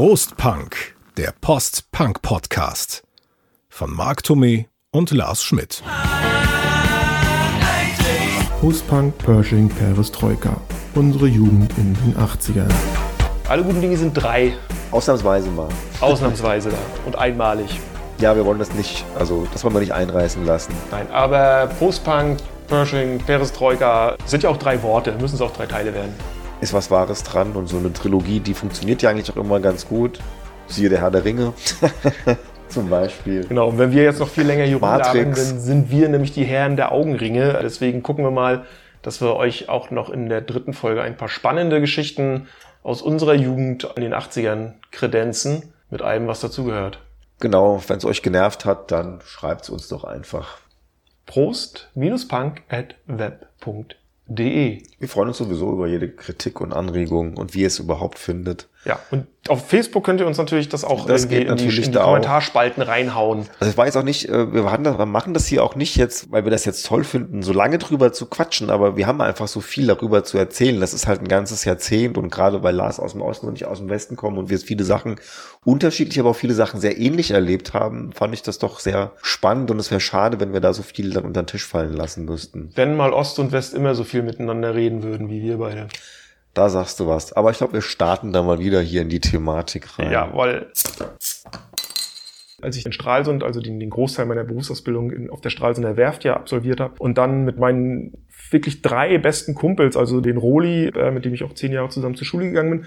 Prostpunk, der Post-Punk-Podcast von Marc Thomé und Lars Schmidt. Postpunk, Pershing, Perestroika. Unsere Jugend in den 80ern. Alle guten Dinge sind drei. Ausnahmsweise mal. Ausnahmsweise da. Und einmalig. Ja, wir wollen das nicht, also das wollen wir nicht einreißen lassen. Nein, aber Postpunk, Pershing, Perestroika sind ja auch drei Worte, müssen es auch drei Teile werden. Ist was Wahres dran und so eine Trilogie, die funktioniert ja eigentlich auch immer ganz gut. Siehe der Herr der Ringe. Zum Beispiel. Genau, und wenn wir jetzt noch viel länger hier rumlabern, dann sind wir nämlich die Herren der Augenringe. Deswegen gucken wir mal, dass wir euch auch noch in der dritten Folge ein paar spannende Geschichten aus unserer Jugend in den 80ern kredenzen, mit allem, was dazugehört. Genau, wenn es euch genervt hat, dann schreibt es uns doch einfach. Prost-punk at web.de. Wir freuen uns sowieso über jede Kritik und Anregung und wie ihr es überhaupt findet. Ja, und auf Facebook könnt ihr uns natürlich das auch Das geht in die, natürlich in die da auch. Kommentarspalten reinhauen. Also ich weiß auch nicht, äh, wir machen das- wir machen das hier auch nicht jetzt, weil wir das jetzt toll finden, so lange drüber zu quatschen, aber wir haben einfach so viel darüber zu erzählen. Das ist halt ein ganzes Jahrzehnt und gerade weil Lars aus dem Osten und ich aus dem Westen kommen und wir viele Sachen unterschiedlich, aber auch viele Sachen sehr ähnlich erlebt haben, fand ich das doch sehr spannend und es wäre schade, wenn wir da so viel dann unter den Tisch fallen lassen müssten. Wenn mal Ost und West immer so viel miteinander reden würden wie wir beide. Da sagst du was. Aber ich glaube, wir starten da mal wieder hier in die Thematik rein. Jawohl. Als ich in Stralsund, also den, den Großteil meiner Berufsausbildung in, auf der Stralsunder Werft ja absolviert habe und dann mit meinen wirklich drei besten Kumpels, also den Roli, äh, mit dem ich auch zehn Jahre zusammen zur Schule gegangen bin,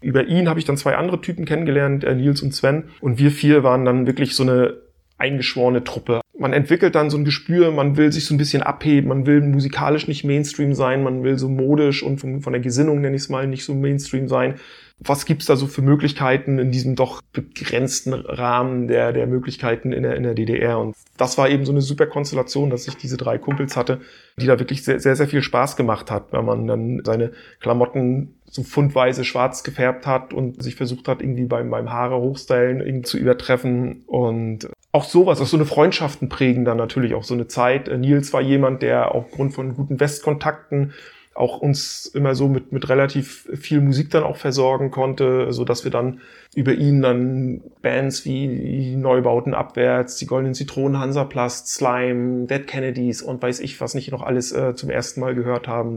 über ihn habe ich dann zwei andere Typen kennengelernt, äh, Nils und Sven. Und wir vier waren dann wirklich so eine eingeschworene Truppe. Man entwickelt dann so ein Gespür, man will sich so ein bisschen abheben, man will musikalisch nicht Mainstream sein, man will so modisch und von, von der Gesinnung, nenne ich es mal, nicht so Mainstream sein. Was gibt's da so für Möglichkeiten in diesem doch begrenzten Rahmen der, der Möglichkeiten in der, in der DDR? Und das war eben so eine super Konstellation, dass ich diese drei Kumpels hatte, die da wirklich sehr, sehr, sehr viel Spaß gemacht hat, weil man dann seine Klamotten so fundweise schwarz gefärbt hat und sich versucht hat, irgendwie beim, beim Haare hochstylen irgendwie zu übertreffen. Und auch sowas, auch so eine Freundschaften prägen dann natürlich auch so eine Zeit. Äh, Nils war jemand, der aufgrund von guten Westkontakten auch uns immer so mit, mit relativ viel Musik dann auch versorgen konnte, so dass wir dann über ihn dann Bands wie die Neubauten abwärts, die Goldenen Zitronen, Hansaplast, Slime, Dead Kennedys und weiß ich was nicht noch alles äh, zum ersten Mal gehört haben.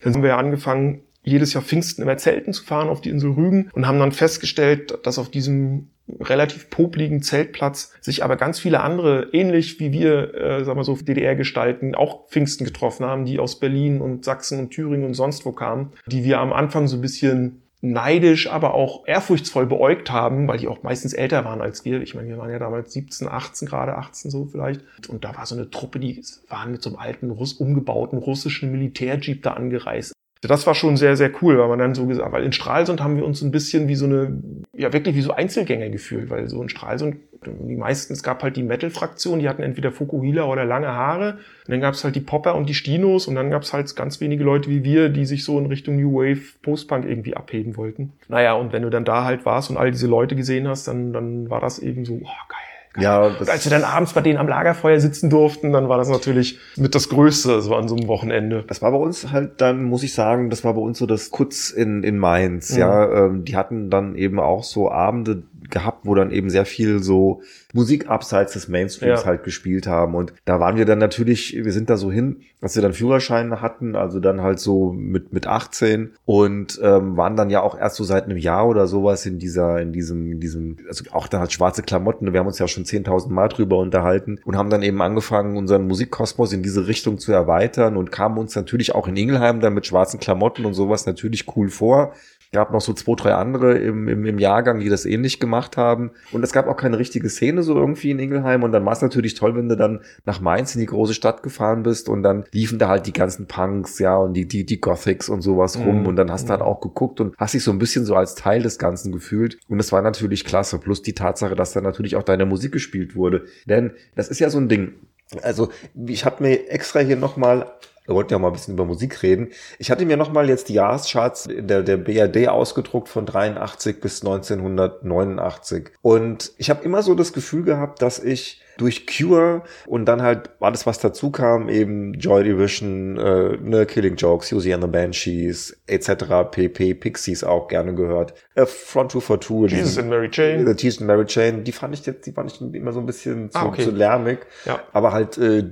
Dann haben wir angefangen, jedes Jahr Pfingsten immer Zelten zu fahren auf die Insel Rügen und haben dann festgestellt, dass auf diesem relativ popligen Zeltplatz sich aber ganz viele andere, ähnlich wie wir, äh, sagen wir so, DDR-Gestalten, auch Pfingsten getroffen haben, die aus Berlin und Sachsen und Thüringen und sonst wo kamen, die wir am Anfang so ein bisschen neidisch, aber auch ehrfurchtsvoll beäugt haben, weil die auch meistens älter waren als wir. Ich meine, wir waren ja damals 17, 18, gerade 18 so vielleicht. Und da war so eine Truppe, die waren mit so einem alten, umgebauten russischen Militärjeep da angereist. Das war schon sehr, sehr cool, weil man dann so gesagt, weil in Stralsund haben wir uns ein bisschen wie so eine, ja wirklich wie so Einzelgänger gefühlt, weil so in Stralsund, die meisten, es gab halt die Metal-Fraktion, die hatten entweder Fukuhila oder lange Haare, und dann gab es halt die Popper und die Stinos und dann gab es halt ganz wenige Leute wie wir, die sich so in Richtung New Wave, Post-Punk irgendwie abheben wollten. Naja, und wenn du dann da halt warst und all diese Leute gesehen hast, dann, dann war das eben so, oh, geil. Ja, Und als wir dann abends bei denen am Lagerfeuer sitzen durften, dann war das natürlich mit das Größte so an so einem Wochenende. Das war bei uns halt dann, muss ich sagen, das war bei uns so das Kutz in, in Mainz, Mhm. ja. Ähm, die hatten dann eben auch so Abende gehabt, wo dann eben sehr viel so Musik abseits des Mainstreams Ja. halt gespielt haben. Und da waren wir dann natürlich, wir sind da so hin, als wir dann Führerschein hatten, also dann halt so mit, mit 18 und ähm, waren dann ja auch erst so seit einem Jahr oder sowas in dieser, in diesem, in diesem, also auch dann halt schwarze Klamotten. Wir haben uns ja schon 10.000 Mal drüber unterhalten und haben dann eben angefangen, unseren Musikkosmos in diese Richtung zu erweitern und kamen uns natürlich auch in Ingelheim dann mit schwarzen Klamotten und sowas natürlich cool vor. Gab noch so zwei, drei andere im, im, im Jahrgang, die das ähnlich gemacht haben. Und es gab auch keine richtige Szene so irgendwie in Ingelheim. Und dann war es natürlich toll, wenn du dann nach Mainz in die große Stadt gefahren bist und dann liefen da halt die ganzen Punks, ja, und die, die, die Gothics und sowas rum. Mhm. Und dann hast du halt auch geguckt und hast dich so ein bisschen so als Teil des Ganzen gefühlt. Und es war natürlich klasse. Plus die Tatsache, dass dann natürlich auch deine Musik gespielt wurde. Denn das ist ja so ein Ding. Also, ich habe mir extra hier nochmal wir wollten ja mal ein bisschen über Musik reden. Ich hatte mir nochmal jetzt die Jahrescharts der, der BRD ausgedruckt von 83 bis 1989. Und ich habe immer so das Gefühl gehabt, dass ich durch Cure und dann halt alles, was dazu kam, eben Joy Division, äh, ne, Killing Jokes, Susie and the Banshees, etc., PP, Pixies auch gerne gehört. Äh, Front 242. Jesus and Mary Jane. The Jesus and Mary Jane, die fand ich jetzt, die fand ich immer so ein bisschen zu, Ah, okay. zu lärmig. Ja. Aber halt, äh,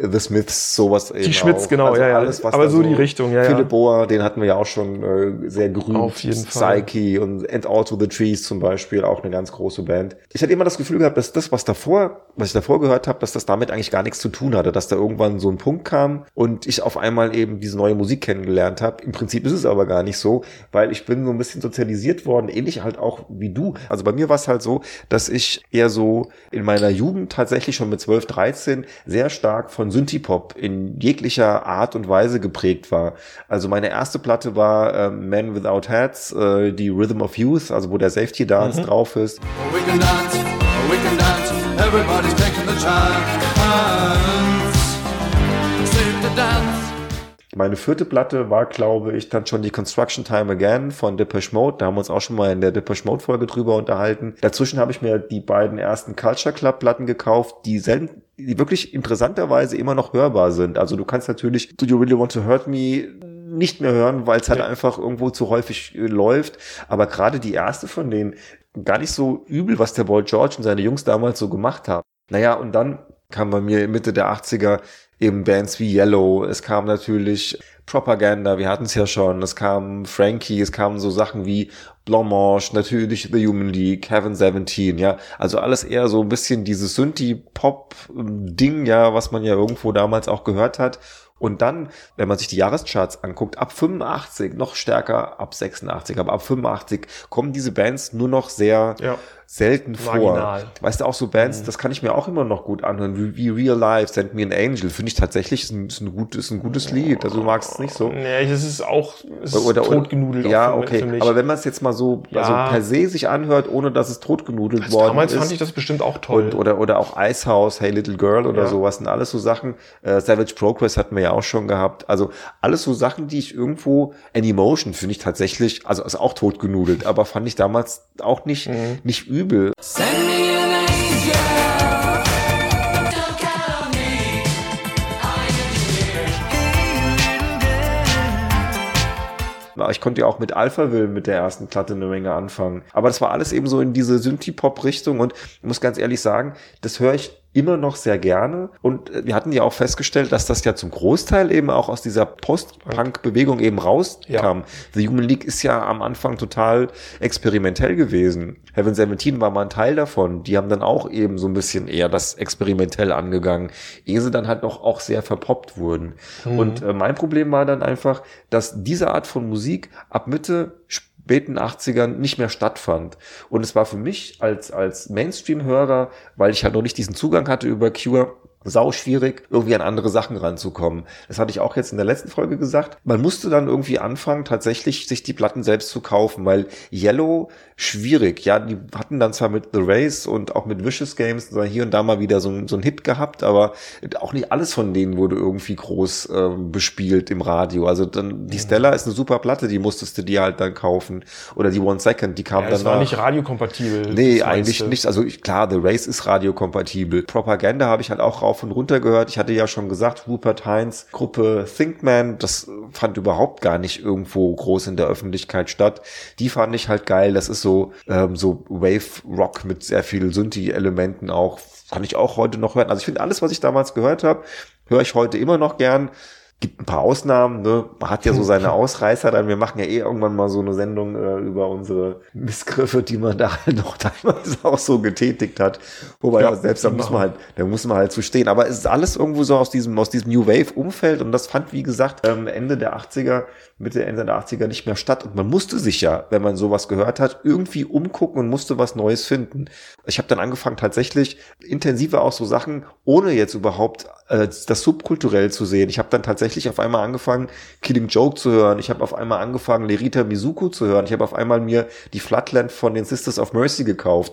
The Smiths, sowas eben Die Schmitz, auch. genau, Also ja, ja. Alles, was Aber so die Richtung, ja, ja. Philipp Bohr, den hatten wir ja auch schon äh, sehr gerühmt. Auf jeden Fall. Psyche und And Also the Trees zum Beispiel, auch eine ganz große Band. Ich hatte immer das Gefühl gehabt, dass das, was davor, was ich davor gehört habe, dass das damit eigentlich gar nichts zu tun hatte, dass da irgendwann so ein Punkt kam und ich auf einmal eben diese neue Musik kennengelernt habe. Im Prinzip ist es aber gar nicht so, weil ich bin so ein bisschen sozialisiert worden, ähnlich halt auch wie du. Also bei mir war es halt so, dass ich eher so in meiner Jugend tatsächlich schon mit 12, 13 sehr stark von Synthie-Pop in jeglicher Art und Weise geprägt war. Also meine erste Platte war ähm, Men Without Hats, äh, die Rhythm of Youth, also wo der Safety Dance drauf ist. We can dance, we can dance. Everybody's taking the chance. Meine vierte Platte war, glaube ich, dann schon die Construction Time Again von Depeche Mode. Da haben wir uns auch schon mal in der Depeche Mode Folge drüber unterhalten. Dazwischen habe ich mir die beiden ersten Culture Club Platten gekauft, die selten, die wirklich interessanterweise immer noch hörbar sind. Also du kannst natürlich Do You Really Want to Hurt Me nicht mehr hören, weil es halt Ja. einfach irgendwo zu häufig äh, läuft. Aber gerade die erste von denen, gar nicht so übel, was der Boy George und seine Jungs damals so gemacht haben. Naja, und dann kam bei mir Mitte der 80er eben Bands wie Yellow, es kam natürlich Propaganda, wir hatten es ja schon, es kam Frankie, es kamen so Sachen wie Blancmange, natürlich The Human League, Heaven 17, ja, also alles eher so ein bisschen dieses Synthie-Pop-Ding, ja, was man ja irgendwo damals auch gehört hat. Und dann, wenn man sich die Jahrescharts anguckt, ab 85, noch stärker ab 86, aber ab 85 kommen diese Bands nur noch sehr Ja. Selten vor. Marginal. Weißt du, auch so Bands, das kann ich mir auch immer noch gut anhören, wie, wie Real Life, Send Me an Angel, finde ich tatsächlich ist ein, ist ein, gut, ist ein gutes Lied. Also du magst es nicht so. Nee, es ist auch es ist Oder, oder, totgenudelt. Ja, auch für, okay. Für. Aber wenn man es jetzt mal so Ja. also per se sich anhört, ohne dass es totgenudelt also worden damals ist. fand ich das bestimmt auch toll. Und, oder, oder auch Icehouse, Hey Little Girl oder Ja. sowas sind alles so Sachen. Äh, Savage Progress hatten wir ja auch schon gehabt. Also alles so Sachen, die ich irgendwo, Anymotion finde ich tatsächlich, also ist auch totgenudelt, aber fand ich damals auch nicht, Mhm. nicht übel. Send me an angel. Ich konnte ja auch mit Alphaville mit der ersten Platte eine Menge anfangen. Aber das war alles eben so in diese Synthie-Pop-Richtung und ich muss ganz ehrlich sagen, das höre ich immer noch sehr gerne. Und äh, wir hatten ja auch festgestellt, dass das ja zum Großteil eben auch aus dieser Post-Punk-Bewegung eben rauskam. The Human League ist ja am Anfang total experimentell gewesen. Heaven 17 war mal ein Teil davon. Die haben dann auch eben so ein bisschen eher das experimentell angegangen, ehe sie dann halt noch auch sehr verpoppt wurden. Und äh, mein Problem war dann einfach, dass diese Art von Musik ab Mitte späten 80ern nicht mehr stattfand. Und es war für mich als, als Mainstream-Hörer, weil ich halt noch nicht diesen Zugang hatte über Cure, sau schwierig, irgendwie an andere Sachen ranzukommen. Das hatte ich auch jetzt in der letzten Folge gesagt. Man musste dann irgendwie anfangen, tatsächlich sich die Platten selbst zu kaufen, weil Yellow schwierig. Ja, die hatten dann zwar mit The Race und auch mit Vicious Games hier und da mal wieder so, ein- so einen Hit gehabt, aber auch nicht alles von denen wurde irgendwie groß ähm, bespielt im Radio. Also dann, die Stella ist eine super Platte, die musstest du dir halt dann kaufen. Oder die One Second, die kam ja, dann das war nicht radiokompatibel. Nee, eigentlich meiste. nicht. Also ich, klar, The Race ist radiokompatibel. Propaganda habe ich halt auch rauf und runter gehört. Ich hatte ja schon gesagt, Rupert Heinz, Gruppe Thinkman, das fand überhaupt gar nicht irgendwo groß in der Öffentlichkeit statt. Die fand ich halt geil. Das ist so, ähm, so Wave Rock mit sehr viel Synthi-Elementen auch. Kann ich auch heute noch hören. Also ich finde alles, was ich damals gehört habe, höre ich heute immer noch gern. Gibt ein paar Ausnahmen, ne? Man hat ja so seine Ausreißer, dann wir machen ja eh irgendwann mal so eine Sendung äh, über unsere Missgriffe, die man da halt noch teilweise auch so getätigt hat. Wobei Ja, selbst da muss man halt, da muss man halt zu stehen. Aber es ist alles irgendwo so aus diesem, aus diesem New Wave Umfeld und das fand, wie gesagt, ähm, Ende der 80er, Mitte, Ende der 80er nicht mehr statt. Und man musste sich ja, wenn man sowas gehört hat, irgendwie umgucken und musste was Neues finden. Ich habe dann angefangen, tatsächlich intensiver auch so Sachen, ohne jetzt überhaupt äh, das subkulturell zu sehen. Ich habe dann tatsächlich auf einmal angefangen, Killing Joke zu hören. Ich habe auf einmal angefangen, Lerita Mizuku zu hören. Ich habe auf einmal mir die Flatland von den Sisters of Mercy gekauft.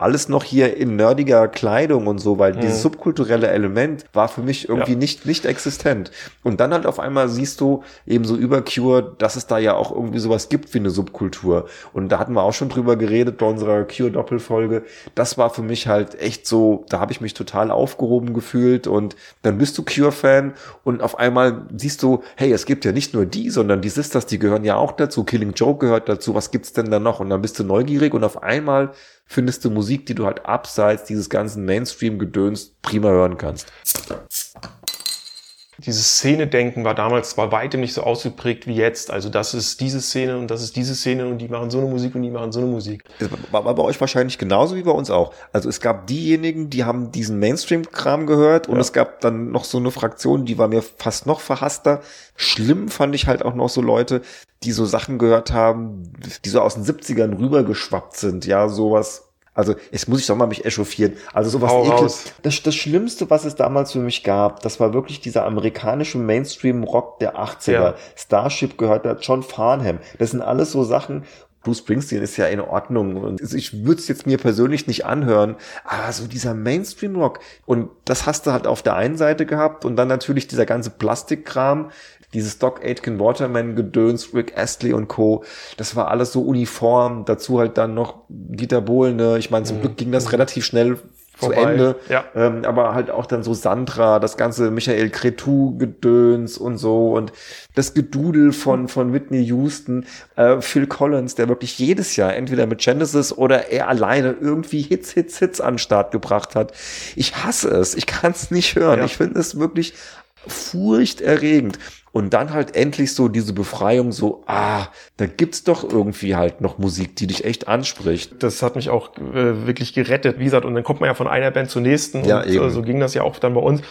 Alles noch hier in nerdiger Kleidung und so, weil dieses subkulturelle Element war für mich irgendwie Ja. nicht, nicht existent. Und dann halt auf einmal siehst du eben so über Cure, dass es da ja auch irgendwie sowas gibt wie eine Subkultur. Und da hatten wir auch schon drüber geredet bei unserer Cure-Doppelfolge. Das war für mich halt echt so, da habe ich mich total aufgehoben gefühlt und dann bist du Cure-Fan und auf einmal siehst du, hey, es gibt ja nicht nur die, sondern die Sisters, die gehören ja auch dazu. Killing Joke gehört dazu. Was gibt's denn da noch? Und dann bist du neugierig und auf einmal findest du Musik, die du halt abseits dieses ganzen Mainstream-Gedöns prima hören kannst. Dieses Szene-Denken war damals bei weitem nicht so ausgeprägt wie jetzt. Also das ist diese Szene und das ist diese Szene und die machen so eine Musik und die machen so eine Musik. War bei euch wahrscheinlich genauso wie bei uns auch. Also es gab diejenigen, die haben diesen Mainstream-Kram gehört und Ja. es gab dann noch so eine Fraktion, die war mir fast noch verhasster. Schlimm fand ich halt auch noch so Leute, die so Sachen gehört haben, die so aus den 70ern rübergeschwappt sind. Ja, sowas. Also, jetzt muss ich doch mal mich echauffieren. Also sowas raus. Das, das Schlimmste, was es damals für mich gab, das war wirklich dieser amerikanische Mainstream-Rock der 80er. Ja. Starship gehört da, John Farnham. Das sind alles so Sachen, Bruce Springsteen ist ja in Ordnung und ich würde es jetzt mir persönlich nicht anhören, aber so dieser Mainstream-Rock und das hast du halt auf der einen Seite gehabt und dann natürlich dieser ganze Plastikkram, dieses Doc Aitken Waterman Gedöns, Rick Astley und Co. Das war alles so uniform. Dazu halt dann noch Dieter Bohlene. Ich meine, zum Glück ging das relativ schnell zu Mhm. Vorbei. Ende. Ja. Ähm, aber halt auch dann so Sandra, das ganze Michael Cretu-Gedöns und so und das Gedudel von, von Whitney Houston, äh, Phil Collins, der wirklich jedes Jahr entweder mit Genesis oder er alleine irgendwie Hits, Hits, Hits an den Start gebracht hat. Ich hasse es. Ich kann es nicht hören. Ja. Ich finde es wirklich furchterregend. Und dann halt endlich so diese Befreiung, so, ah, da gibt's doch irgendwie halt noch Musik, die dich echt anspricht. Das hat mich auch äh, wirklich gerettet. Wie gesagt, und dann kommt man ja von einer Band zur nächsten. Ja, und eben. Äh, so ging das ja auch dann bei uns.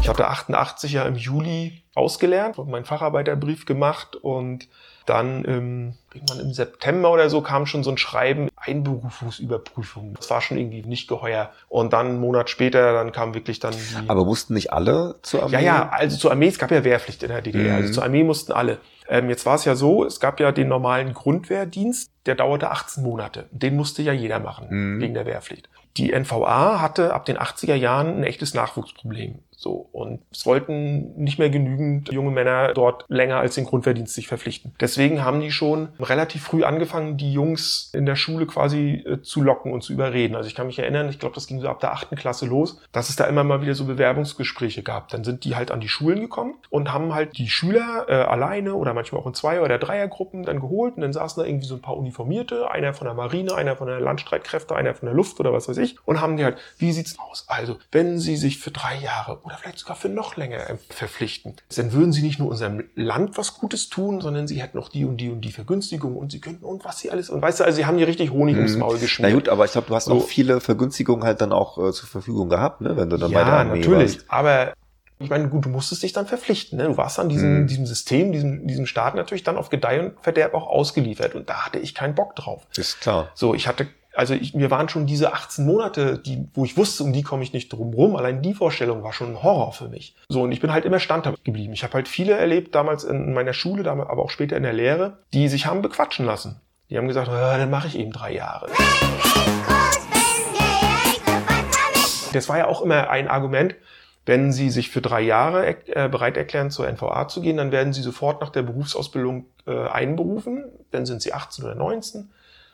Ich hatte 88 ja im Juli ausgelernt, hab meinen Facharbeiterbrief gemacht und dann ähm, irgendwann im September oder so kam schon so ein Schreiben, Einberufungsüberprüfung. Das war schon irgendwie nicht geheuer. Und dann einen Monat später, dann kam wirklich dann die... Aber mussten nicht alle zur Armee? Ja, ja, also zur Armee, es gab ja Wehrpflicht in der DDR, Mhm. also zur Armee mussten alle. Ähm, jetzt war es ja so, es gab ja den normalen Grundwehrdienst, der dauerte 18 Monate. Den musste ja jeder machen, Mhm. wegen der Wehrpflicht. Die NVA hatte ab den 80er Jahren ein echtes Nachwuchsproblem. So. Und es wollten nicht mehr genügend junge Männer dort länger als den Grundwehrdienst sich verpflichten. Deswegen haben die schon relativ früh angefangen, die Jungs in der Schule quasi äh, zu locken und zu überreden. Also ich kann mich erinnern, ich glaube, das ging so ab der achten Klasse los, dass es da immer mal wieder so Bewerbungsgespräche gab. Dann sind die halt an die Schulen gekommen und haben halt die Schüler äh, alleine oder manchmal auch in Zweier- oder Dreiergruppen dann geholt und dann saßen da irgendwie so ein paar Uniformierte, einer von der Marine, einer von der Landstreitkräfte, einer von der Luft oder was weiß ich und haben die halt, wie sieht's aus? Also, wenn sie sich für drei Jahre oder vielleicht sogar für noch länger äh, verpflichten, dann würden sie nicht nur unserem Land was Gutes tun, sondern sie hätten noch die und die und die Vergünstigung und sie könnten und was sie alles und weißt du, also sie haben die richtig Honig ums Maul Na geschmiert. gut, aber ich glaube, du hast So. auch viele Vergünstigungen halt dann auch äh, zur Verfügung gehabt, ne? wenn du dann bei der Ja, Armee natürlich. warst. Aber ich meine, gut, du musstest dich dann verpflichten. Ne? Du warst an diesem, Mhm. diesem System, diesem, diesem Staat natürlich dann auf Gedeih und Verderb auch ausgeliefert. Und da hatte ich keinen Bock drauf. Ist klar. So, ich hatte, also ich, mir waren schon diese 18 Monate, die, wo ich wusste, um die komme ich nicht drum rum. Allein die Vorstellung war schon ein Horror für mich. So, und ich bin halt immer standhaft geblieben. Ich habe halt viele erlebt, damals in meiner Schule, aber auch später in der Lehre, die sich haben bequatschen lassen. Die haben gesagt, "Ah, dann mache ich eben drei Jahre. Das war ja auch immer ein Argument, wenn Sie sich für drei Jahre äh, bereit erklären, zur NVA zu gehen, dann werden Sie sofort nach der Berufsausbildung äh, einberufen. Dann sind Sie 18 oder 19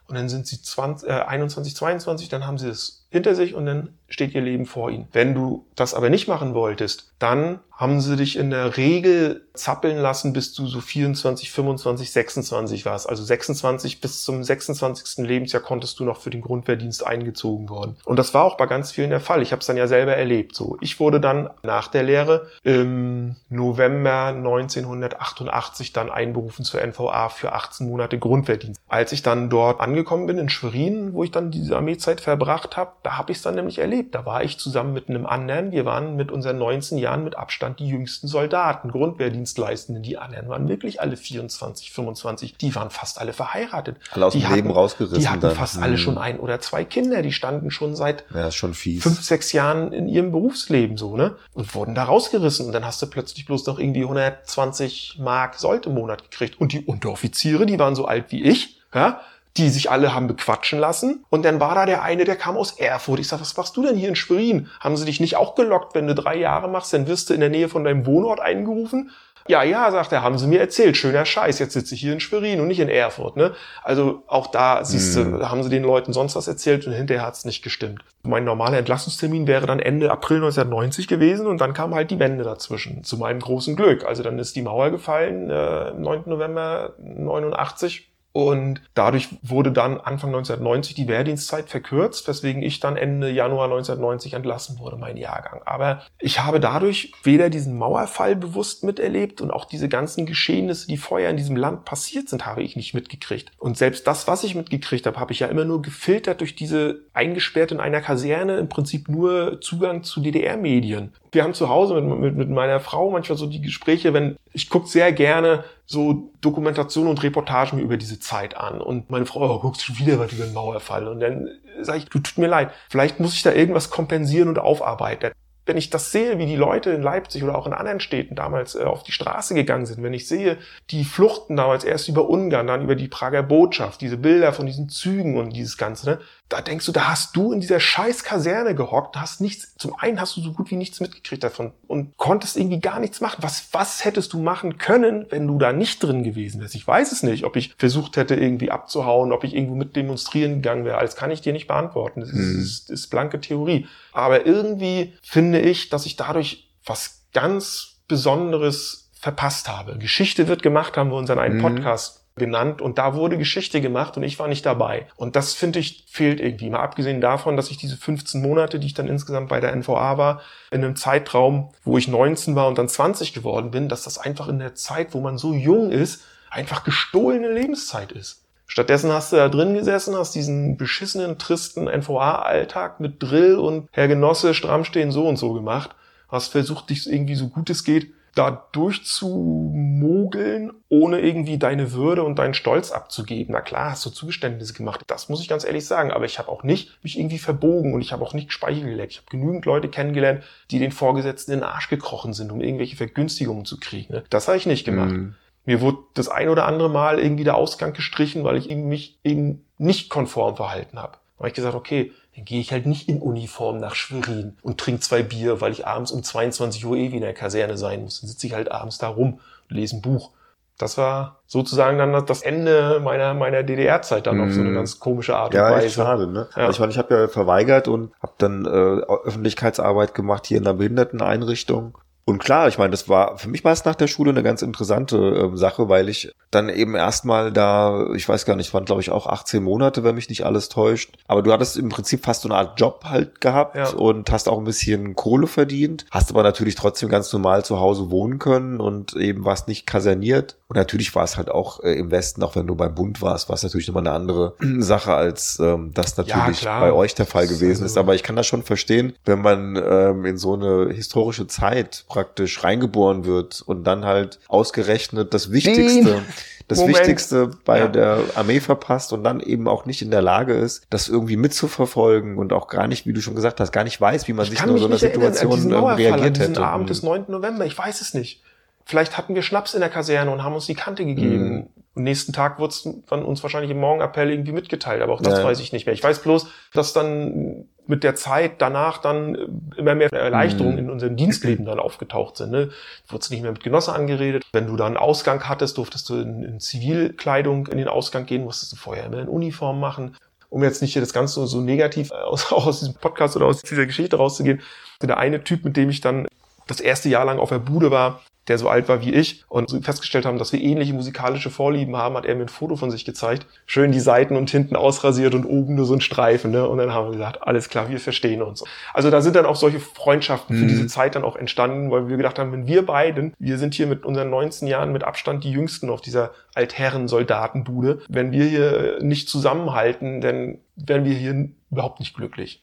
und dann sind Sie 20, äh, 21, 22, dann haben Sie das hinter sich und dann steht Ihr Leben vor Ihnen. Wenn du das aber nicht machen wolltest, dann haben sie dich in der Regel zappeln lassen, bis du so 24, 25, 26 warst. Also 26 bis zum 26. Lebensjahr konntest du noch für den Grundwehrdienst eingezogen worden. Und das war auch bei ganz vielen der Fall. Ich habe es dann ja selber erlebt. So, ich wurde dann nach der Lehre im November 1988 dann einberufen zur NVA für 18 Monate Grundwehrdienst. Als ich dann dort angekommen bin in Schwerin, wo ich dann diese Armeezeit verbracht habe, da habe ich es dann nämlich erlebt. Da war ich zusammen mit einem anderen. Wir waren mit unseren 19 Jahren mit Abstand die jüngsten Soldaten, Grundwehrdienstleistenden. Die anderen waren wirklich alle 24, 25. Die waren fast alle verheiratet. Alle aus die dem Leben rausgerissen Die hatten dann. fast Mhm. alle schon ein oder zwei Kinder. Die standen schon seit Ja, schon fünf, sechs Jahren in ihrem Berufsleben so, ne? Und wurden da rausgerissen. Und dann hast du plötzlich bloß noch irgendwie 120 Mark Sold im Monat gekriegt. Und die Unteroffiziere, die waren so alt wie ich, ja? Die sich alle haben bequatschen lassen. Und dann war da der eine, der kam aus Erfurt. Ich sag, was machst du denn hier in Schwerin? Haben sie dich nicht auch gelockt, wenn du drei Jahre machst, dann wirst du in der Nähe von deinem Wohnort eingerufen? Ja, ja, sagt er, haben sie mir erzählt. Schöner Scheiß. Jetzt sitze ich hier in Schwerin und nicht in Erfurt. Ne? Also auch da siehst du, haben sie den Leuten sonst was erzählt und hinterher hat's nicht gestimmt. Mein normaler Entlassungstermin wäre dann Ende April 1990 gewesen und dann kam halt die Wende dazwischen. Zu meinem großen Glück. Also dann ist die Mauer gefallen, äh, am 9. November 89. Und dadurch wurde dann Anfang 1990 die Wehrdienstzeit verkürzt, weswegen ich dann Ende Januar 1990 entlassen wurde, mein Jahrgang. Aber ich habe dadurch weder diesen Mauerfall bewusst miterlebt und auch diese ganzen Geschehnisse, die vorher in diesem Land passiert sind, habe ich nicht mitgekriegt. Und selbst das, was ich mitgekriegt habe, habe ich ja immer nur gefiltert durch diese eingesperrt in einer Kaserne im Prinzip nur Zugang zu DDR-Medien. Wir haben zu Hause mit, mit, mit meiner Frau manchmal so die Gespräche, wenn ich gucke sehr gerne so Dokumentationen und Reportagen über diese Zeit an. Und meine Frau, oh, guckst du wieder was über den Mauerfall? Und dann sage ich, du tut mir leid, vielleicht muss ich da irgendwas kompensieren und aufarbeiten. Wenn ich das sehe, wie die Leute in Leipzig oder auch in anderen Städten damals äh, auf die Straße gegangen sind, wenn ich sehe, die Fluchten damals erst über Ungarn, dann über die Prager Botschaft, diese Bilder von diesen Zügen und dieses Ganze, ne, da denkst du, da hast du in dieser scheiß Kaserne gehockt, hast nichts, zum einen hast du so gut wie nichts mitgekriegt davon und konntest irgendwie gar nichts machen. Was, was hättest du machen können, wenn du da nicht drin gewesen wärst? Ich weiß es nicht, ob ich versucht hätte, irgendwie abzuhauen, ob ich irgendwo mit demonstrieren gegangen wäre. Alles kann ich dir nicht beantworten. Das ist, Mhm. ist, ist blanke Theorie. Aber irgendwie finde ich, dass ich dadurch was ganz Besonderes verpasst habe. Geschichte wird gemacht, haben wir unseren einen Mhm. Podcast genannt und da wurde Geschichte gemacht und ich war nicht dabei. Und das finde ich fehlt irgendwie. Mal abgesehen davon, dass ich diese 15 Monate, die ich dann insgesamt bei der NVA war, in einem Zeitraum, wo ich 19 war und dann 20 geworden bin, dass das einfach in der Zeit, wo man so jung ist, einfach gestohlene Lebenszeit ist. Stattdessen hast du da drin gesessen, hast diesen beschissenen, tristen NVA-Alltag mit Drill und Herr Genosse, stramm stehen, so und so gemacht. Hast versucht, dich irgendwie so gut es geht, da durchzumogeln, ohne irgendwie deine Würde und deinen Stolz abzugeben. Na klar, hast du Zugeständnisse gemacht. Das muss ich ganz ehrlich sagen. Aber ich habe auch nicht mich irgendwie verbogen und ich habe auch nicht Speichel geleckt. Ich habe genügend Leute kennengelernt, die den Vorgesetzten in den Arsch gekrochen sind, um irgendwelche Vergünstigungen zu kriegen. ne? Das habe ich nicht gemacht. Mhm. Mir wurde das ein oder andere Mal irgendwie der Ausgang gestrichen, weil ich mich eben nicht konform verhalten habe. Da habe ich gesagt, okay, dann gehe ich halt nicht in Uniform nach Schwerin und trinke zwei Bier, weil ich abends um 22 Uhr eh wieder in der Kaserne sein muss. Dann sitze ich halt abends da rum und lese ein Buch. Das war sozusagen dann das Ende meiner, meiner DDR-Zeit dann auf so eine Mhm. ganz komische Art und Ja, Weise. echt schade, ne? Ja. Ich meine, ich habe ja verweigert und habe dann äh, Öffentlichkeitsarbeit gemacht hier in einer Behinderteneinrichtung. Und klar, ich meine, das war für mich war es nach der Schule eine ganz interessante ähm, Sache, weil ich dann eben erstmal da, ich weiß gar nicht, waren glaube ich auch 18 Monate, wenn mich nicht alles täuscht. Aber du hattest im Prinzip fast so eine Art Job halt gehabt Ja. und hast auch ein bisschen Kohle verdient, hast aber natürlich trotzdem ganz normal zu Hause wohnen können und eben warst nicht kaserniert. Und natürlich war es halt auch äh, im Westen, auch wenn du beim Bund warst, war es natürlich nochmal eine andere Sache, als ähm, das natürlich klar. bei euch der Fall Das ist gewesen also- ist. Aber ich kann das schon verstehen, wenn man ähm, in so eine historische Zeit praktisch reingeboren wird und dann halt ausgerechnet das Wichtigste, das Moment. Wichtigste bei Ja. der Armee verpasst und dann eben auch nicht in der Lage ist, das irgendwie mitzuverfolgen und auch gar nicht, wie du schon gesagt hast, gar nicht weiß, wie man Ich sich in so einer erinnern Situation ähm, reagiert an hätte. Abend des 9. November. Ich weiß es nicht. Vielleicht hatten wir Schnaps in der Kaserne und haben uns die Kante gegeben. Mhm. Und nächsten Tag wurde es dann uns wahrscheinlich im Morgenappell irgendwie mitgeteilt. Aber auch das Ja. weiß ich nicht mehr. Ich weiß bloß, dass dann mit der Zeit danach dann äh, immer mehr Erleichterungen Mhm. in unserem Dienstleben dann aufgetaucht sind. Ne? Du wurdest nicht mehr mit Genosse angeredet. Wenn du dann Ausgang hattest, durftest du in, in Zivilkleidung in den Ausgang gehen, musstest du vorher immer in Uniform machen um jetzt nicht hier das Ganze so negativ äh, aus, auch aus diesem Podcast oder aus dieser Geschichte rauszugehen, der eine Typ, mit dem ich dann das erste Jahr lang auf der Bude war, der so alt war wie ich und so festgestellt haben, dass wir ähnliche musikalische Vorlieben haben, hat er mir ein Foto von sich gezeigt. Schön die Seiten und hinten ausrasiert und oben nur so ein Streifen. Ne? Und dann haben wir gesagt, alles klar, wir verstehen uns. Also da sind dann auch solche Freundschaften für Mhm. diese Zeit dann auch entstanden, weil wir gedacht haben, wenn wir beiden, wir sind hier mit unseren 19 Jahren mit Abstand die Jüngsten auf dieser Altherren-Soldatenbude, wenn wir hier nicht zusammenhalten, dann werden wir hier überhaupt nicht glücklich.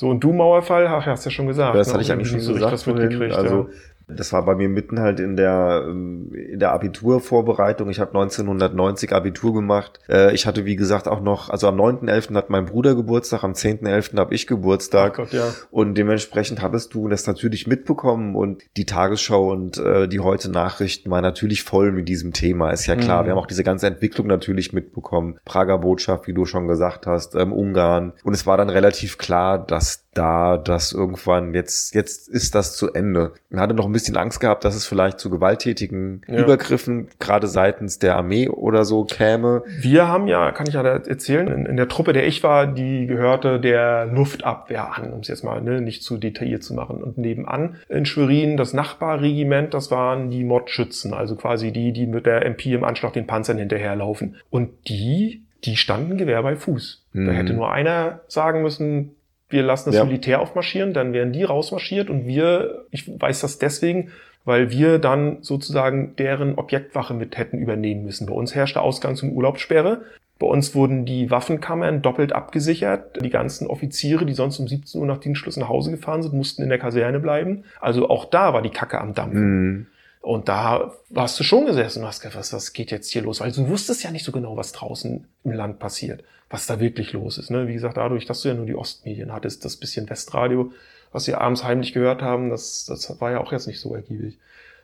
So, und du, Mauerfall, ach, hast ja schon gesagt. Das ne? hatte ich eigentlich schon gesagt. richtig was vorhin. mitgekriegt, also ja. Das war bei mir mitten halt in der, ähm, in der Abiturvorbereitung. Ich habe 1990 Abitur gemacht. Äh, Ich hatte, wie gesagt, auch noch, also am 9.11. hat mein Bruder Geburtstag, am 10.11. habe ich Geburtstag. Gott, ja. Und dementsprechend hattest du das natürlich mitbekommen und die Tagesschau und äh, die heute Nachrichten war natürlich voll mit diesem Thema, ist ja klar. Mhm. Wir haben auch diese ganze Entwicklung natürlich mitbekommen. Prager Botschaft, wie du schon gesagt hast, ähm, Ungarn. Und es war dann relativ klar, dass da das irgendwann jetzt, jetzt ist das zu Ende. Man hatte noch ein bisschen Angst gehabt, dass es vielleicht zu gewalttätigen Ja. Übergriffen, gerade seitens der Armee oder so käme. Wir haben ja, kann ich ja da erzählen, in, in der Truppe, der ich war, die gehörte der Luftabwehr an, um es jetzt mal ne, nicht zu detailliert zu machen. Und nebenan in Schwerin das Nachbarregiment, das waren die Mordschützen, also quasi die, die mit der MP im Anschlag den Panzern hinterherlaufen. Und die, die standen Gewehr bei Fuß. Da Mhm. hätte nur einer sagen müssen, wir lassen das Ja. Militär aufmarschieren, dann wären die rausmarschiert und wir, ich weiß das deswegen, weil wir dann sozusagen deren Objektwache mit hätten übernehmen müssen. Bei uns herrschte Ausgangs- und Urlaubssperre. Bei uns wurden die Waffenkammern doppelt abgesichert. Die ganzen Offiziere, die sonst um 17 Uhr nach Dienstschluss nach Hause gefahren sind, mussten in der Kaserne bleiben. Also auch da war die Kacke am Dampfen. Mhm. Und da warst du schon gesessen und hast gedacht, was, was geht jetzt hier los? Weil du wusstest ja nicht so genau, was draußen im Land passiert, was da wirklich los ist. Ne? Wie gesagt, dadurch, dass du ja nur die Ostmedien hattest, das bisschen Westradio, was wir abends heimlich gehört haben, das, das war ja auch jetzt nicht so ergiebig.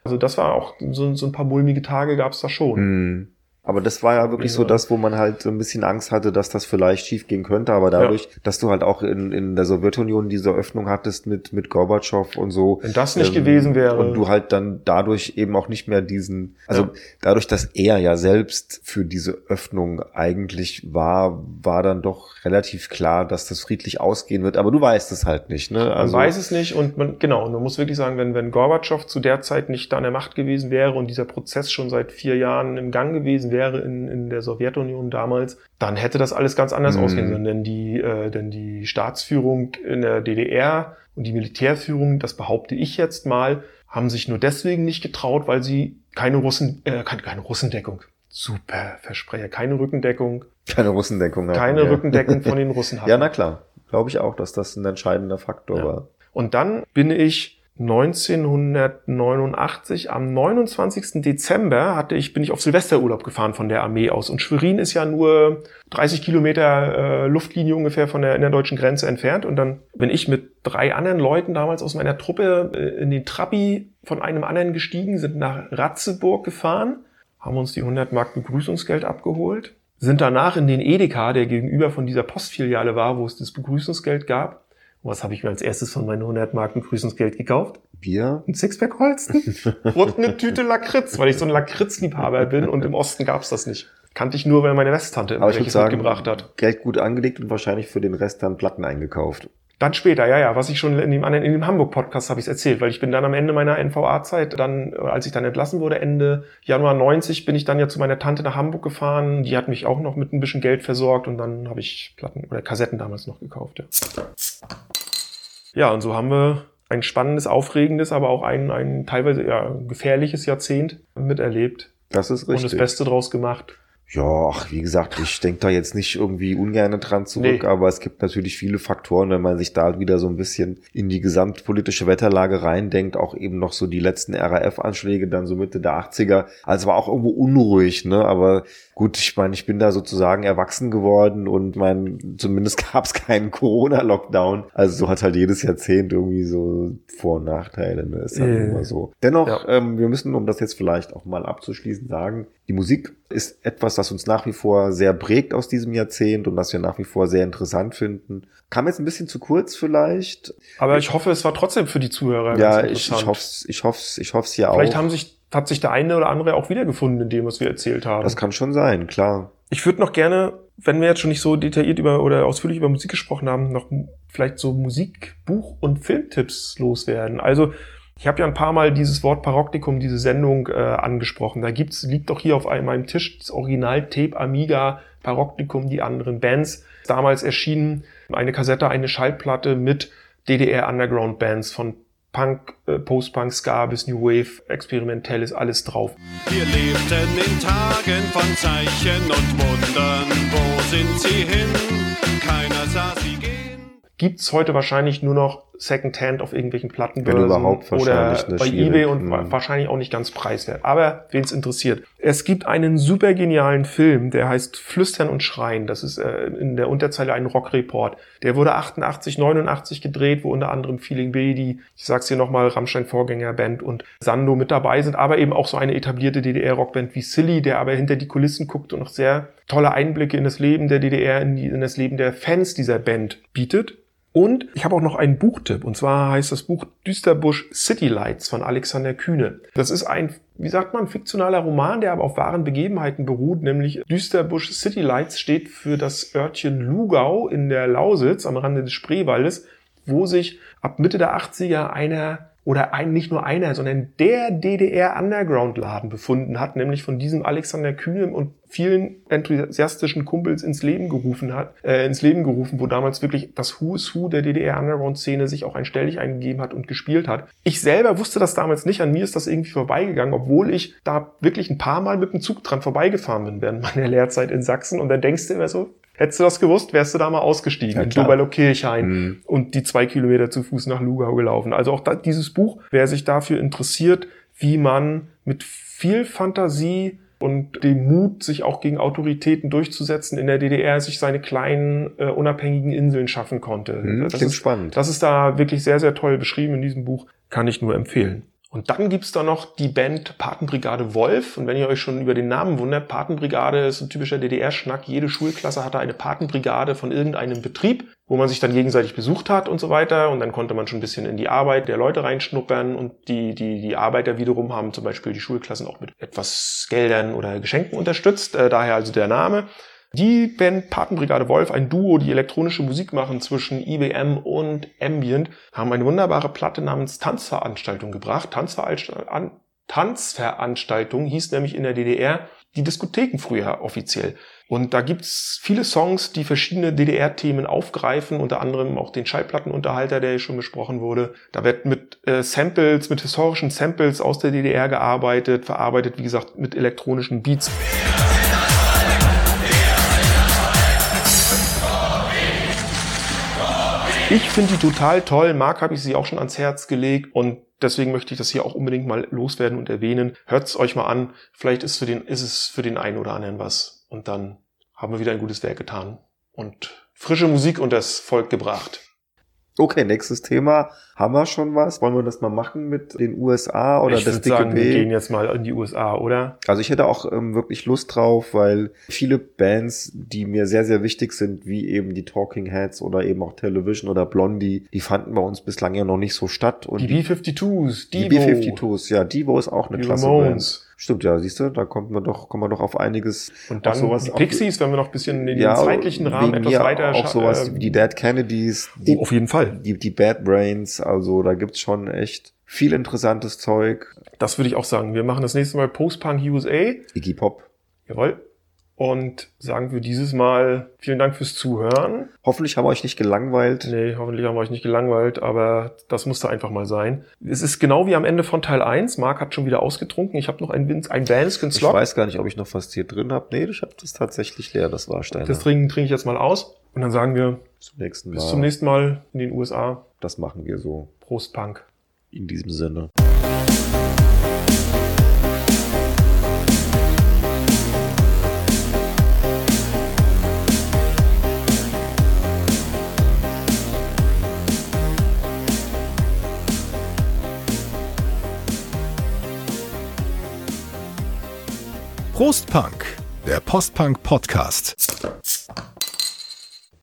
Also das war auch, so, so ein paar mulmige Tage gab es da schon. Mhm. Aber das war ja wirklich so Ja. das, wo man halt so ein bisschen Angst hatte, dass das vielleicht schief gehen könnte. Aber dadurch, dass du halt auch in, in der Sowjetunion diese Öffnung hattest mit, mit Gorbatschow und so. Wenn das nicht gewesen wäre. Und du halt dann dadurch eben auch nicht mehr diesen, also Ja. dadurch, dass er ja selbst für diese Öffnung eigentlich war, war dann doch relativ klar, dass das friedlich ausgehen wird. Aber du weißt es halt nicht, ne? Man weiß es nicht und man, genau, und man muss wirklich sagen, wenn, wenn Gorbatschow zu der Zeit nicht an der Macht gewesen wäre und dieser Prozess schon seit vier Jahren im Gang gewesen wäre in, in der Sowjetunion damals, dann hätte das alles ganz anders Mhm. ausgehen sollen. Denn die, äh, denn die Staatsführung in der DDR und die Militärführung, das behaupte ich jetzt mal, haben sich nur deswegen nicht getraut, weil sie keine Russen, äh, keine, keine Russendeckung. Super Versprecher, keine Rückendeckung, keine Russendeckung hatten, keine ja. Rückendeckung von den Russen hatten. Ja, na klar. Glaube ich auch, dass das ein entscheidender Faktor Ja. war. Und dann bin ich 1989 am 29. Dezember hatte ich, bin ich auf Silvesterurlaub gefahren von der Armee aus. Und Schwerin ist ja nur 30 Kilometer äh, Luftlinie ungefähr von der, in der deutschen Grenze entfernt. Und dann bin ich mit drei anderen Leuten damals aus meiner Truppe äh, in den Trabi von einem anderen gestiegen, sind nach Ratzeburg gefahren, haben uns die 100 Mark Begrüßungsgeld abgeholt, sind danach in den Edeka, der gegenüber von dieser Postfiliale war, wo es das Begrüßungsgeld gab. Was habe ich mir als erstes von meinen 100 Mark Begrüßungsgeld gekauft? Bier? Ein Sixpack Holsten und eine Tüte Lakritz, weil ich so ein Lakritzliebhaber bin und im Osten gab's das nicht. Kannte ich nur, weil meine Westtante immer welches sagen, mitgebracht hat. Geld gut angelegt und wahrscheinlich für den Rest dann Platten eingekauft. Dann später, ja, ja, was ich schon in dem anderen, in dem Hamburg-Podcast habe ich erzählt, weil ich bin dann am Ende meiner NVA-Zeit, dann, äh, als ich dann entlassen wurde, Ende Januar 90, bin ich dann ja zu meiner Tante nach Hamburg gefahren. Die hat mich auch noch mit ein bisschen Geld versorgt und dann habe ich Platten oder Kassetten damals noch gekauft. Ja. ja, und so haben wir ein spannendes, aufregendes, aber auch ein, ein teilweise ja, gefährliches Jahrzehnt miterlebt Das ist und richtig. das Beste draus gemacht. Ja, ach, wie gesagt, ich denke da jetzt nicht irgendwie ungern dran zurück, Nee. aber es gibt natürlich viele Faktoren, wenn man sich da wieder so ein bisschen in die gesamtpolitische Wetterlage reindenkt, auch eben noch so die letzten RAF-Anschläge dann so Mitte der 80er. Also war auch irgendwo unruhig, ne? Aber gut, ich meine, ich bin da sozusagen erwachsen geworden und mein, zumindest gab es keinen Corona-Lockdown. Also so hat halt jedes Jahrzehnt irgendwie so Vor- und Nachteile, ne? Ist halt Äh. immer so. Dennoch, Ja. ähm, wir müssen, um das jetzt vielleicht auch mal abzuschließen, sagen, die Musik ist etwas, das uns nach wie vor sehr prägt aus diesem Jahrzehnt und das wir nach wie vor sehr interessant finden. Kam jetzt ein bisschen zu kurz vielleicht. Aber ich hoffe, es war trotzdem für die Zuhörer ja, ganz ich, ich hoffe es ich hoff's, ich hoff's ja Vielleicht auch. haben sich, hat sich der eine oder andere auch wiedergefunden in dem, was wir erzählt haben. das kann schon sein, klar. Ich würde noch gerne, wenn wir jetzt schon nicht so detailliert über oder ausführlich über Musik gesprochen haben, noch vielleicht so Musik, Buch und Filmtipps loswerden. Also ich habe ja ein paar Mal dieses Wort Paroktikum, diese Sendung äh, angesprochen. Da gibt's, liegt doch hier auf einem, meinem Tisch das Original Tape Amiga Paroktikum, die anderen Bands. Damals erschienen eine Kassette, eine Schallplatte mit DDR Underground Bands von Punk, äh, Post-Punk, Ska bis New Wave, experimentell ist alles drauf. Wir lebten in Tagen von Zeichen und Wundern. Wo sind sie hin? Keiner sah sie gehen. gibt's heute wahrscheinlich nur noch Secondhand auf irgendwelchen Plattenbörsen überhaupt oder bei eBay und Mhm. wa- wahrscheinlich auch nicht ganz preiswert. Aber wen es interessiert. Es gibt einen super genialen Film, der heißt Flüstern und Schreien. Das ist äh, in der Unterzeile ein Rockreport. Der wurde 88, 89 gedreht, wo unter anderem Feeling B, die, ich sag's hier nochmal, Rammstein Vorgängerband und Sando mit dabei sind, aber eben auch so eine etablierte DDR-Rockband wie Silly, der aber hinter die Kulissen guckt und noch sehr tolle Einblicke in das Leben der DDR, in, die, in das Leben der Fans dieser Band bietet. Und ich habe auch noch einen Buchtipp. Und zwar heißt das Buch Düsterbusch City Lights von Alexander Kühne. Das ist ein, wie sagt man, fiktionaler Roman, der aber auf wahren Begebenheiten beruht. Nämlich Düsterbusch City Lights steht für das Örtchen Lugau in der Lausitz am Rande des Spreewaldes, wo sich ab Mitte der 80er einer oder ein, nicht nur einer, sondern der DDR Underground Laden befunden hat, nämlich von diesem Alexander Kühne und vielen enthusiastischen Kumpels ins Leben gerufen hat, äh, ins Leben gerufen, wo damals wirklich das Who is Who der DDR Underground Szene sich auch ein Stellig eingegeben hat und gespielt hat. Ich selber wusste das damals nicht, an mir ist das irgendwie vorbeigegangen, obwohl ich da wirklich ein paar Mal mit dem Zug dran vorbeigefahren bin während meiner Lehrzeit in Sachsen und dann denkst du immer so, Hättest du das gewusst, wärst du da mal ausgestiegen Ja, in. Doberlo-Kirchhain Mhm. und die zwei Kilometer zu Fuß nach Lugau gelaufen. Also auch da, dieses Buch, wer sich dafür interessiert, wie man mit viel Fantasie und dem Mut, sich auch gegen Autoritäten durchzusetzen, in der DDR sich seine kleinen äh, unabhängigen Inseln schaffen konnte. Mhm, das, ist, spannend. das ist da wirklich sehr, sehr toll beschrieben in diesem Buch. Kann ich nur empfehlen. Und dann gibt's da noch die Band Patenbrigade Wolf. Und wenn ihr euch schon über den Namen wundert, Patenbrigade ist ein typischer DDR-Schnack. Jede Schulklasse hatte eine Patenbrigade von irgendeinem Betrieb, wo man sich dann gegenseitig besucht hat und so weiter. Und dann konnte man schon ein bisschen in die Arbeit der Leute reinschnuppern. Und die, die, die Arbeiter wiederum haben zum Beispiel die Schulklassen auch mit etwas Geldern oder Geschenken unterstützt. Äh, daher also der Name. Die Band Patenbrigade Wolf, ein Duo, die elektronische Musik machen zwischen IBM und Ambient, haben eine wunderbare Platte namens Tanzveranstaltung gebracht. Tanzveranstaltung, an, Tanzveranstaltung hieß nämlich in der DDR die Diskotheken früher offiziell. Und da gibt's viele Songs, die verschiedene DDR-Themen aufgreifen, unter anderem auch den Schallplattenunterhalter, der hier schon besprochen wurde. Da wird mit äh, Samples, mit historischen Samples aus der DDR gearbeitet, verarbeitet, wie gesagt, mit elektronischen Beats. Ich finde die total toll. Marc habe ich sie auch schon ans Herz gelegt und deswegen möchte ich das hier auch unbedingt mal loswerden und erwähnen. Hört's euch mal an. Vielleicht ist, für den, ist es für den einen oder anderen was. Und dann haben wir wieder ein gutes Werk getan und frische Musik unters Volk gebracht. Okay, nächstes Thema. Haben wir schon was? Wollen wir das mal machen mit den USA oder ich das dicke sagen, wir B? gehen jetzt mal in die USA, oder? Also ich hätte auch ähm, wirklich Lust drauf, weil viele Bands, die mir sehr, sehr wichtig sind, wie eben die Talking Heads oder eben auch Television oder Blondie, die fanden bei uns bislang ja noch nicht so statt. Und Die B-52s, die Devo, B-52s, ja, Devo ist auch eine die klasse Ramones. Band. Stimmt, ja, siehst du, da kommt man doch, kommt man doch auf einiges. Und dann sowas- die Pixies, wenn wir noch ein bisschen in den ja, zeitlichen Rahmen etwas weiter Auch sowas äh, wie die Dead Kennedys, die, oh, auf jeden Fall. die, die Bad Brains, also da gibt's schon echt viel interessantes Zeug. Das würde ich auch sagen. Wir machen das nächste Mal Post-Punk USA. Iggy Pop. Jawohl. Und sagen wir dieses Mal vielen Dank fürs Zuhören. Hoffentlich haben wir euch nicht gelangweilt. Nee, hoffentlich haben wir euch nicht gelangweilt, aber das musste einfach mal sein. Es ist genau wie am Ende von Teil 1. Marc hat schon wieder ausgetrunken. Ich habe noch ein, Win- ein Vanskin Ich weiß gar nicht, ob ich noch was hier drin habe. Nee, ich habe das tatsächlich leer, das war Steiner. Das trinke ich jetzt mal aus. Und dann sagen wir zum nächsten Mal. bis zum nächsten Mal in den USA. Das machen wir so. Prost Punk. In diesem Sinne. Prost Punk, der Postpunk Podcast.